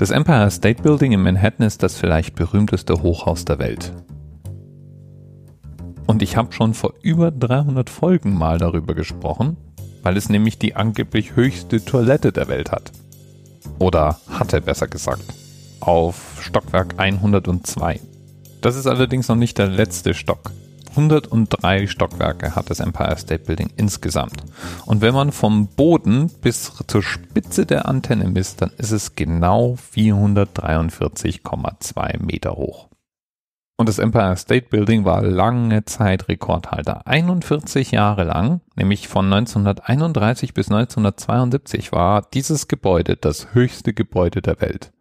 Das Empire State Building in Manhattan ist das vielleicht berühmteste Hochhaus der Welt. Und ich habe schon vor über 300 Folgen mal darüber gesprochen, weil es nämlich die angeblich höchste Toilette der Welt hat. Oder hatte besser gesagt. Auf Stockwerk 102. Das ist allerdings noch nicht der letzte Stock. 103 Stockwerke hat das Empire State Building insgesamt. Und wenn man vom Boden bis zur Spitze der Antenne misst, dann ist es genau 443,2 Meter hoch. Und das Empire State Building war lange Zeit Rekordhalter. 41 Jahre lang, nämlich von 1931 bis 1972, war dieses Gebäude das höchste Gebäude der Welt.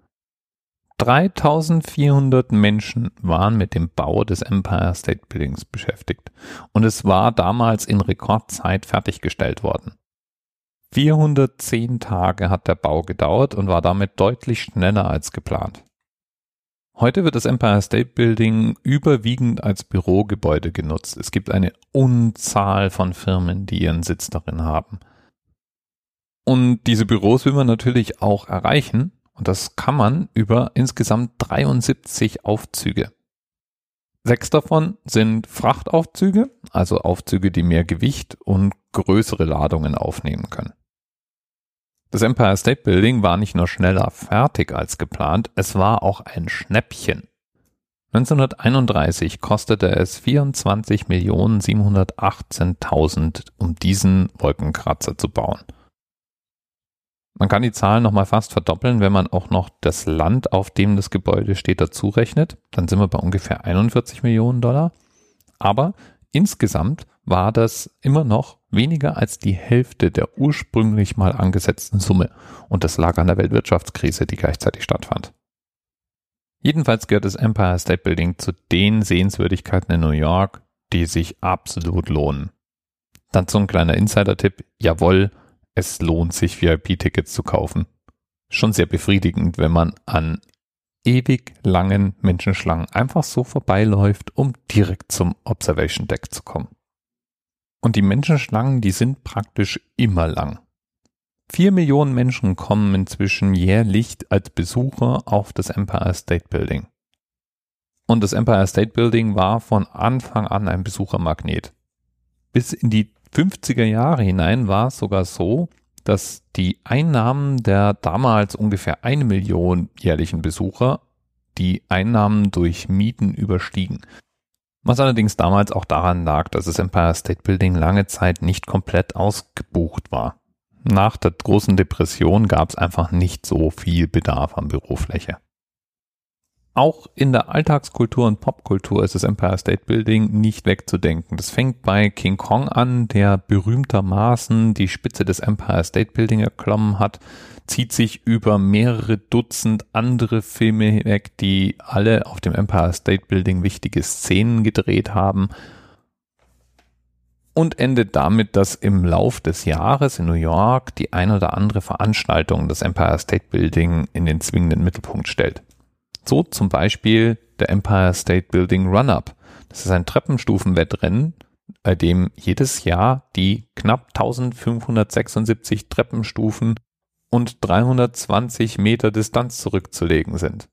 3400 Menschen waren mit dem Bau des Empire State Buildings beschäftigt und es war damals in Rekordzeit fertiggestellt worden. 410 Tage hat der Bau gedauert und war damit deutlich schneller als geplant. Heute wird das Empire State Building überwiegend als Bürogebäude genutzt. Es gibt eine Unzahl von Firmen, die ihren Sitz darin haben. Und diese Büros will man natürlich auch erreichen, und das kann man über insgesamt 73 Aufzüge. Sechs davon sind Frachtaufzüge, also Aufzüge, die mehr Gewicht und größere Ladungen aufnehmen können. Das Empire State Building war nicht nur schneller fertig als geplant, es war auch ein Schnäppchen. 1931 kostete es 24.718.000, um diesen Wolkenkratzer zu bauen. Man kann die Zahlen nochmal fast verdoppeln, wenn man auch noch das Land, auf dem das Gebäude steht, dazu rechnet. Dann sind wir bei ungefähr 41 Millionen Dollar. Aber insgesamt war das immer noch weniger als die Hälfte der ursprünglich mal angesetzten Summe. Und das lag an der Weltwirtschaftskrise, die gleichzeitig stattfand. Jedenfalls gehört das Empire State Building zu den Sehenswürdigkeiten in New York, die sich absolut lohnen. Dann so ein kleiner Insider-Tipp. Jawohl, es lohnt sich, VIP-Tickets zu kaufen. Schon sehr befriedigend, wenn man an ewig langen Menschenschlangen einfach so vorbeiläuft, um direkt zum Observation Deck zu kommen. Und die Menschenschlangen, die sind praktisch immer lang. Vier Millionen Menschen kommen inzwischen jährlich als Besucher auf das Empire State Building. Und das Empire State Building war von Anfang an ein Besuchermagnet. Bis in die 50er Jahre hinein war es sogar so, dass die Einnahmen der damals ungefähr eine Million jährlichen Besucher die Einnahmen durch Mieten überstiegen. Was allerdings damals auch daran lag, dass das Empire State Building lange Zeit nicht komplett ausgebucht war. Nach der großen Depression gab es einfach nicht so viel Bedarf an Bürofläche. Auch in der Alltagskultur und Popkultur ist das Empire State Building nicht wegzudenken. Das fängt bei King Kong an, der berühmtermaßen die Spitze des Empire State Building erklommen hat, zieht sich über mehrere Dutzend andere Filme hinweg, die alle auf dem Empire State Building wichtige Szenen gedreht haben und endet damit, dass im Lauf des Jahres in New York die ein oder andere Veranstaltung das Empire State Building in den zwingenden Mittelpunkt stellt. So zum Beispiel der Empire State Building Run-Up. Das ist ein Treppenstufenwettrennen, bei dem jedes Jahr die knapp 1576 Treppenstufen und 320 Meter Distanz zurückzulegen sind.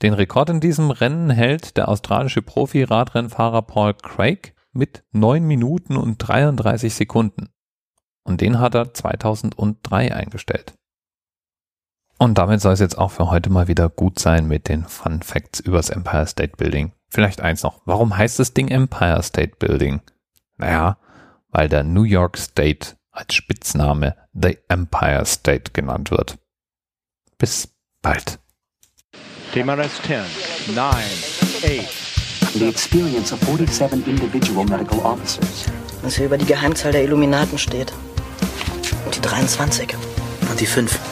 Den Rekord in diesem Rennen hält der australische Profi-Radrennfahrer Paul Craig mit 9 Minuten und 33 Sekunden. Und den hat er 2003 eingestellt. Und damit soll es jetzt auch für heute mal wieder gut sein mit den Fun Facts übers Empire State Building. Vielleicht eins noch. Warum heißt das Ding Empire State Building? Naja, weil der New York State als Spitzname The Empire State genannt wird. Bis bald. TMRS 10, 9, 8. The experience of 47 individual medical officers. Was hier über die Geheimzahl der Illuminaten steht. Und die 23. Und die 5.